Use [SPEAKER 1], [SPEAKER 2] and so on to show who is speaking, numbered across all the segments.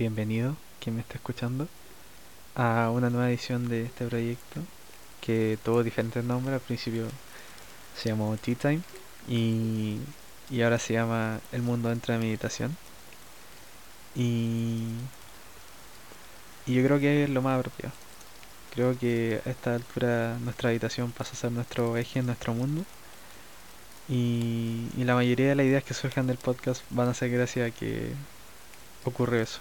[SPEAKER 1] bienvenido, quien me está escuchando, a una nueva edición de este proyecto que tuvo diferentes nombres. Al principio se llamó Tea Time y, y ahora se llama El Mundo Entra Meditación. Y, y yo creo que es lo más apropiado. Creo que a esta altura nuestra habitación pasa a ser nuestro eje en nuestro mundo. Y, y la mayoría de las ideas que surjan del podcast van a ser gracias a que ocurre eso.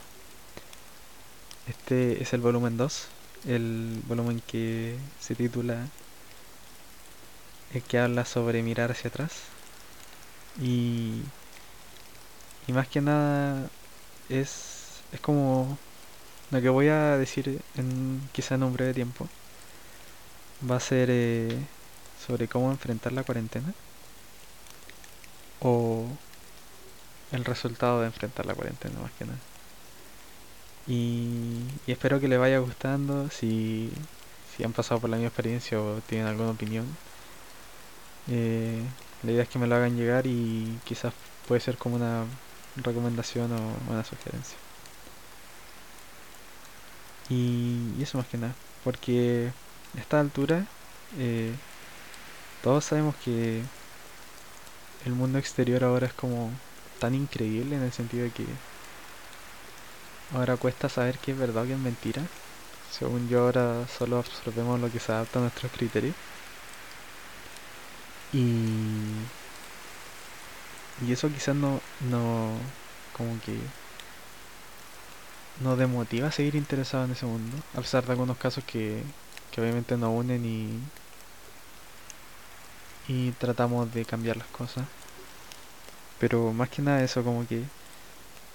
[SPEAKER 1] Este es el volumen 2, el volumen que se titula el que habla sobre mirar hacia atrás. Y, más que nada es, es como lo que voy a decir en quizá en un breve tiempo. Va a ser eh, sobre cómo enfrentar la cuarentena o el resultado de enfrentar la cuarentena más que nada. Y, espero que les vaya gustando. Si, si han pasado por la misma experiencia o tienen alguna opinión, eh, la idea es que me lo hagan llegar y quizás puede ser como una recomendación o una sugerencia. Y, y eso más que nada, porque a esta altura eh, todos sabemos que el mundo exterior ahora es como tan increíble en el sentido de que ahora cuesta saber qué es verdad o qué es mentira. Según yo ahora solo absorbemos lo que se adapta a nuestros criterios. Y, y eso quizás no, no, como que nos demotiva a seguir interesado en ese mundo, a pesar de algunos casos que, que obviamente nos unen y, y tratamos de cambiar las cosas. Pero más que nada eso, como que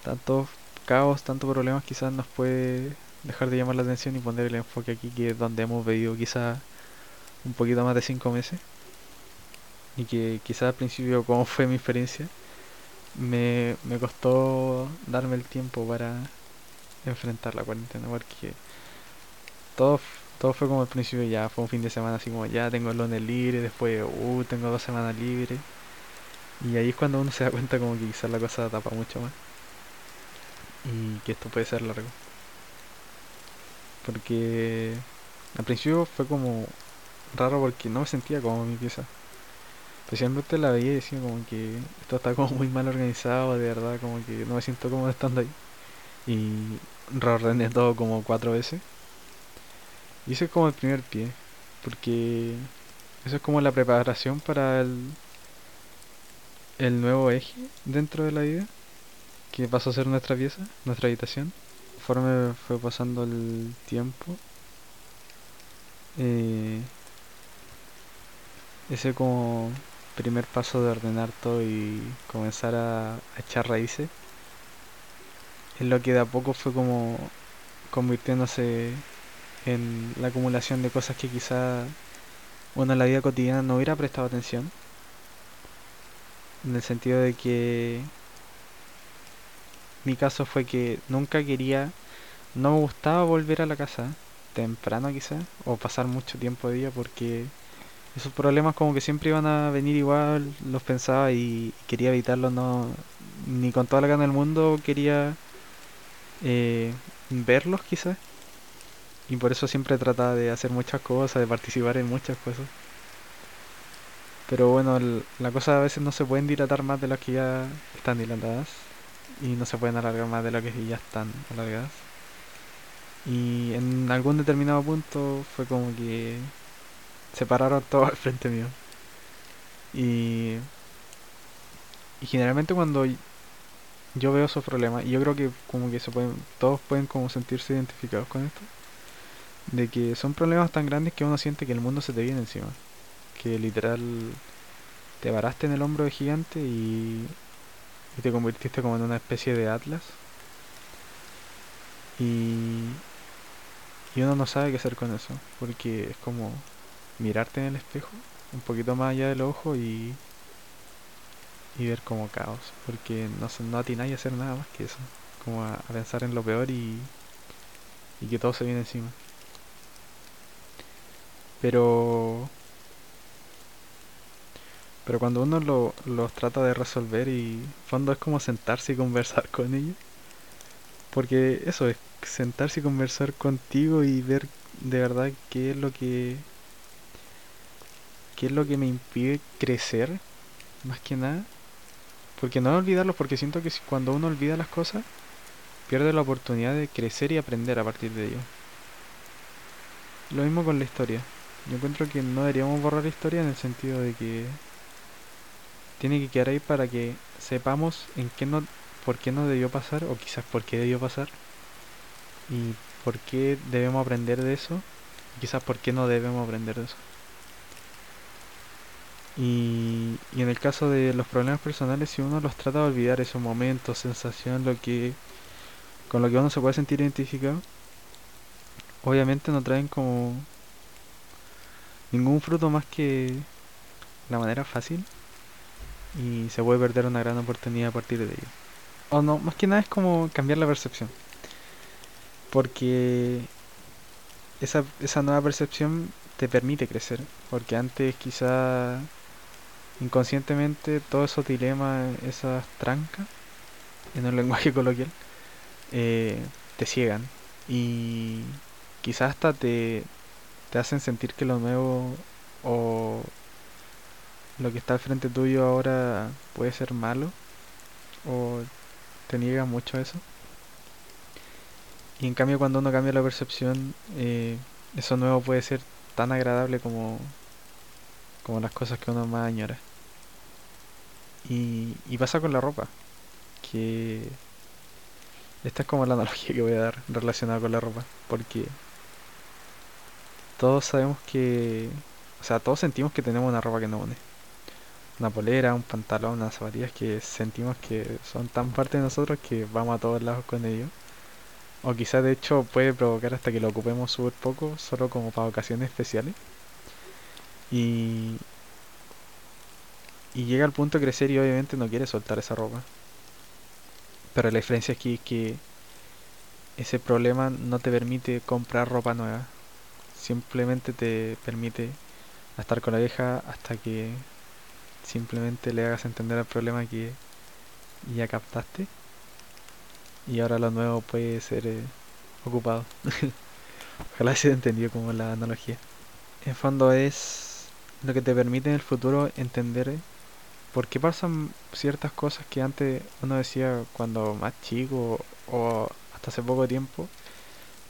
[SPEAKER 1] tanto caos, tantos problemas quizás nos puede dejar de llamar la atención y poner el enfoque aquí que es donde hemos vivido quizás un poquito más de cinco meses. Y que quizás al principio, como fue mi experiencia, me, me costó darme el tiempo para enfrentar la cuarentena porque todo, todo fue como al principio ya, fue un fin de semana así como ya tengo el lunes libre, después uh, tengo dos semanas libres y ahí es cuando uno se da cuenta como que quizás la cosa tapa mucho más. Y que esto puede ser largo. Porque al principio fue como raro porque no me sentía como mi pieza. Especialmente la veía y decía como que esto está como muy mal organizado, de verdad, como que no me siento como estando ahí. Y reordené todo como cuatro veces. Y ese es como el primer pie. Porque eso es como la preparación para el, el nuevo eje dentro de la vida que pasó a ser nuestra pieza, nuestra habitación. Conforme fue pasando el tiempo, eh, ese como primer paso de ordenar todo y comenzar a, a echar raíces es lo que de a poco fue como convirtiéndose en la acumulación de cosas que quizá uno en la vida cotidiana no hubiera prestado atención en el sentido de que mi caso fue que nunca quería, no me gustaba volver a la casa temprano quizás, o pasar mucho tiempo de día porque esos problemas como que siempre iban a venir igual, los pensaba y quería evitarlos, no, ni con toda la gana del mundo quería eh, verlos quizás. Y por eso siempre trataba de hacer muchas cosas, de participar en muchas cosas. Pero bueno, la cosa a veces no se pueden dilatar más de las que ya están dilatadas. Y no se pueden alargar más de las que ya están alargadas. Y en algún determinado punto fue como que se pararon todos al frente mío. Y, y generalmente cuando yo veo esos problemas, y yo creo que como que se pueden, todos pueden como sentirse identificados con esto, de que son problemas tan grandes que uno siente que el mundo se te viene encima que literal te varaste en el hombro de gigante y, y te convirtiste como en una especie de atlas. Y, y uno no sabe qué hacer con eso, porque es como mirarte en el espejo, un poquito más allá del ojo y, y ver como caos, porque no, no atináis a hacer nada más que eso, como a, a pensar en lo peor y, y que todo se viene encima. Pero pero cuando uno los trata de resolver y fondo es como sentarse y conversar con ellos, Porque eso es sentarse y conversar contigo y ver de verdad qué es lo que qué es lo que me impide crecer más que nada. Porque no olvidarlos porque siento que cuando uno olvida las cosas pierde la oportunidad de crecer y aprender a partir de ello. Lo mismo con la historia. Yo encuentro que no deberíamos borrar la historia en el sentido de que tiene que quedar ahí para que sepamos en qué no por qué no debió pasar o quizás por qué debió pasar y por qué debemos aprender de eso y quizás por qué no debemos aprender de eso. Y, y, en el caso de los problemas personales, si uno los trata de olvidar esos momentos, sensación, lo que con lo que uno se puede sentir identificado, obviamente no traen como ningún fruto más que la manera fácil y se puede perder una gran oportunidad a partir de ello. O no, más que nada es como cambiar la percepción. Porque esa, esa nueva percepción te permite crecer. Porque antes quizá inconscientemente todos esos dilemas, esas trancas, en un lenguaje coloquial, eh, te ciegan. Y quizás hasta te, te hacen sentir que lo nuevo o lo que está al frente tuyo ahora puede ser malo o te niega mucho eso. Y en cambio cuando uno cambia la percepción, eh, eso nuevo puede ser tan agradable como, como las cosas que uno más añora. Y, pasa con la ropa, que esta es como la analogía que voy a dar relacionada con la ropa, porque todos sabemos que, o sea, todos sentimos que tenemos una ropa que nos une una polera, un pantalón, unas zapatillas que sentimos que son tan parte de nosotros que vamos a todos lados con ellos. O quizás de hecho puede provocar hasta que lo ocupemos súper poco, solo como para ocasiones especiales. Y, y llega al punto de crecer y obviamente no quiere soltar esa ropa. Pero la diferencia aquí es que ese problema no te permite comprar ropa nueva. Simplemente te permite estar con la vieja hasta que simplemente le hagas entender el problema que ya captaste y ahora lo nuevo puede ser eh, ocupado. Ojalá se entendido como la analogía. En fondo es lo que te permite en el futuro entender eh, por qué pasan ciertas cosas que antes uno decía cuando más chico o hasta hace poco tiempo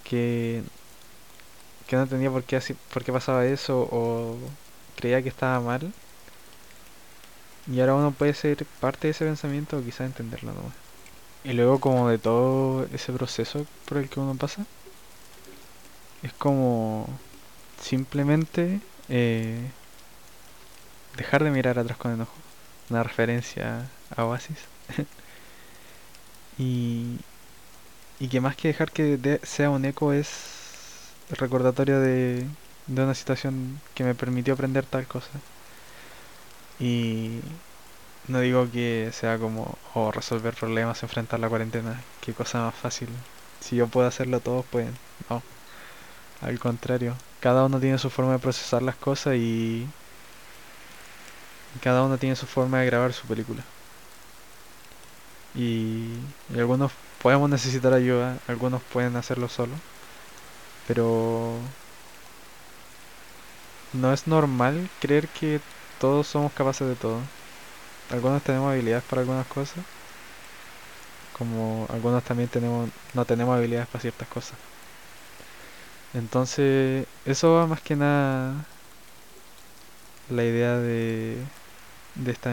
[SPEAKER 1] que, que no entendía por qué, por qué pasaba eso o creía que estaba mal y ahora uno puede ser parte de ese pensamiento o quizás entenderlo. Y luego como de todo ese proceso por el que uno pasa, es como simplemente eh, dejar de mirar atrás con enojo. Una referencia a Oasis. y, y que más que dejar que sea un eco es recordatorio de, de una situación que me permitió aprender tal cosa. Y no digo que sea como o resolver problemas, enfrentar la cuarentena, qué cosa más fácil. Si yo puedo hacerlo, todos pueden. No. Al contrario, cada uno tiene su forma de procesar las cosas y cada uno tiene su forma de grabar su película. Y, y algunos podemos necesitar ayuda, algunos pueden hacerlo solo, pero no es normal creer que todos somos capaces de todo. Algunos tenemos habilidades para algunas cosas, como algunos también tenemos no tenemos habilidades para ciertas cosas. Entonces, eso va más que nada la idea de, de este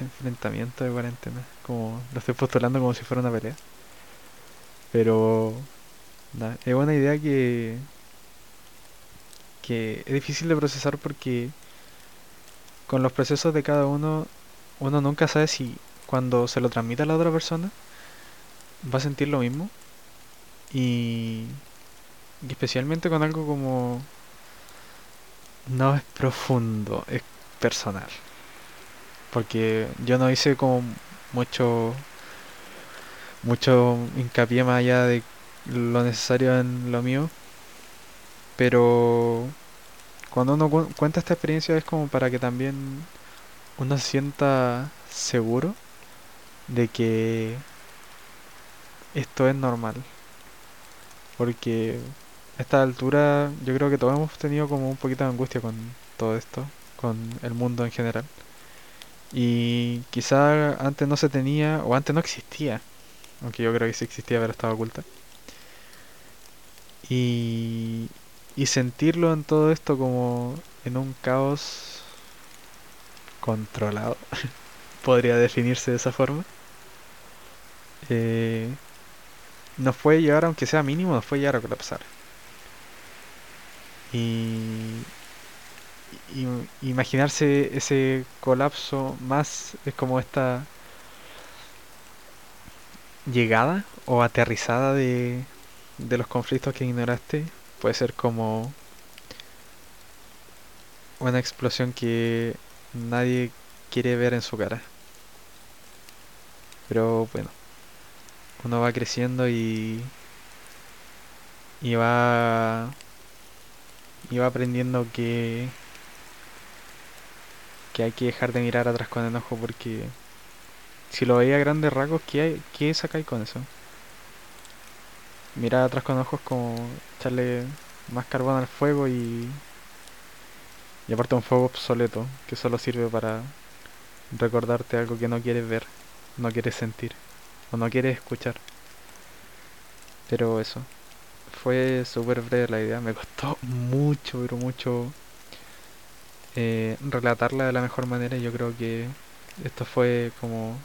[SPEAKER 1] enfrentamiento de cuarentena. Como lo estoy postulando como si fuera una pelea. Pero es una idea que, que es difícil de procesar porque con los procesos de cada uno, uno nunca sabe si cuando se lo transmite a la otra persona va a sentir lo mismo. Y, especialmente con algo como... No es profundo, es personal. Porque yo no hice como mucho mucho hincapié más allá de lo necesario en lo mío. Pero cuando uno cuenta esta experiencia es como para que también uno se sienta seguro de que esto es normal. Porque a esta altura yo creo que todos hemos tenido como un poquito de angustia con todo esto, con el mundo en general. Y quizá antes no se tenía, o antes no existía, aunque yo creo que sí existía, pero estaba oculta. Y, y sentirlo en todo esto como en un caos controlado, podría definirse de esa forma. Eh, nos puede llegar, aunque sea mínimo, nos puede llegar a colapsar. Y, y imaginarse ese colapso más es como esta llegada o aterrizada de, de los conflictos que ignoraste. Puede ser como una explosión que nadie quiere ver en su cara. Pero bueno, uno va creciendo y, y va y va aprendiendo que que hay que dejar de mirar atrás con enojo porque si lo veía a grandes rasgos, ¿qué, hay, qué sacáis con eso? Mirar atrás con ojos como echarle más carbón al fuego y y aparte un fuego obsoleto que solo sirve para recordarte algo que no quieres ver, no quieres sentir o no quieres escuchar. Pero eso, fue súper breve la idea, me costó mucho, pero mucho eh, relatarla de la mejor manera y yo creo que esto fue como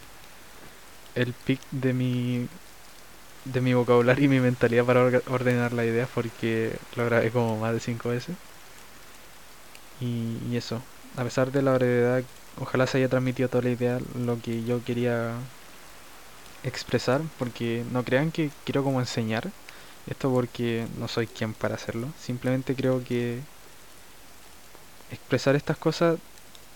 [SPEAKER 1] el pic de mi de mi vocabulario y mi mentalidad para ordenar la idea porque lo grabé como más de cinco veces. Y, y eso a pesar de la brevedad ojalá se haya transmitido toda la idea lo que yo quería expresar porque no crean que quiero como enseñar esto porque no soy quien para hacerlo. Simplemente creo que expresar estas cosas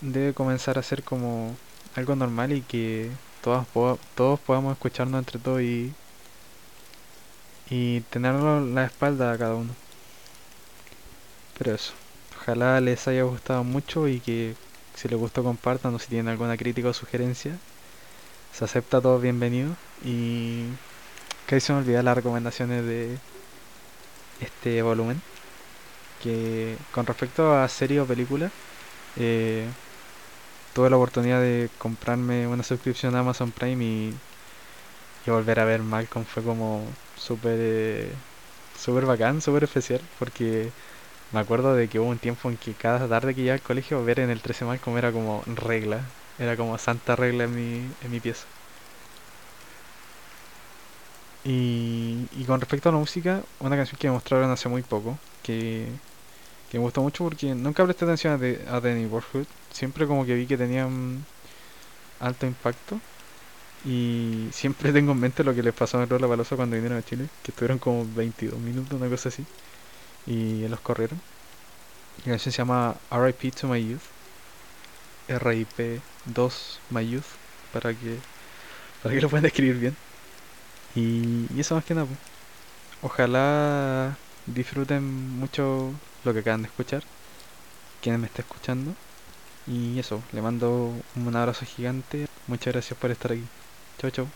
[SPEAKER 1] debe comenzar a ser como algo normal y que todos, todos podamos escucharnos entre todos y, y tenerlo la espalda a cada uno. Pero eso, ojalá les haya gustado mucho y que si les gustó compartan o si tienen alguna crítica o sugerencia. Se acepta todo bienvenido y que se me olvida las recomendaciones de este volumen que con respecto a serie o película, eh, tuve la oportunidad de comprarme una suscripción a Amazon Prime y, y volver a ver Malcolm fue como súper eh, súper bacán, súper especial, porque me acuerdo de que hubo un tiempo en que cada tarde que iba al colegio ver en el 13 Malcolm era como regla, era como santa regla en mi, en mi pieza. Y, y con respecto a la música, una canción que me mostraron hace muy poco, que que me gustó mucho porque nunca presté atención a, The, a The Neighborhood. Siempre como que vi que tenían alto impacto. Y siempre tengo en mente lo que les pasó a Lola Paloso cuando vinieron a Chile, que estuvieron como 22 minutos, una cosa así. Y los corrieron. La canción se llama RIP to My Youth. RIP 2 My Youth. Para que, para que lo puedan escribir bien. Y, y eso más que nada. Pues. Ojalá disfruten mucho lo que acaban de escuchar, quienes me está escuchando. Y eso, le mando un abrazo gigante. Muchas gracias por estar aquí. Chau, chau.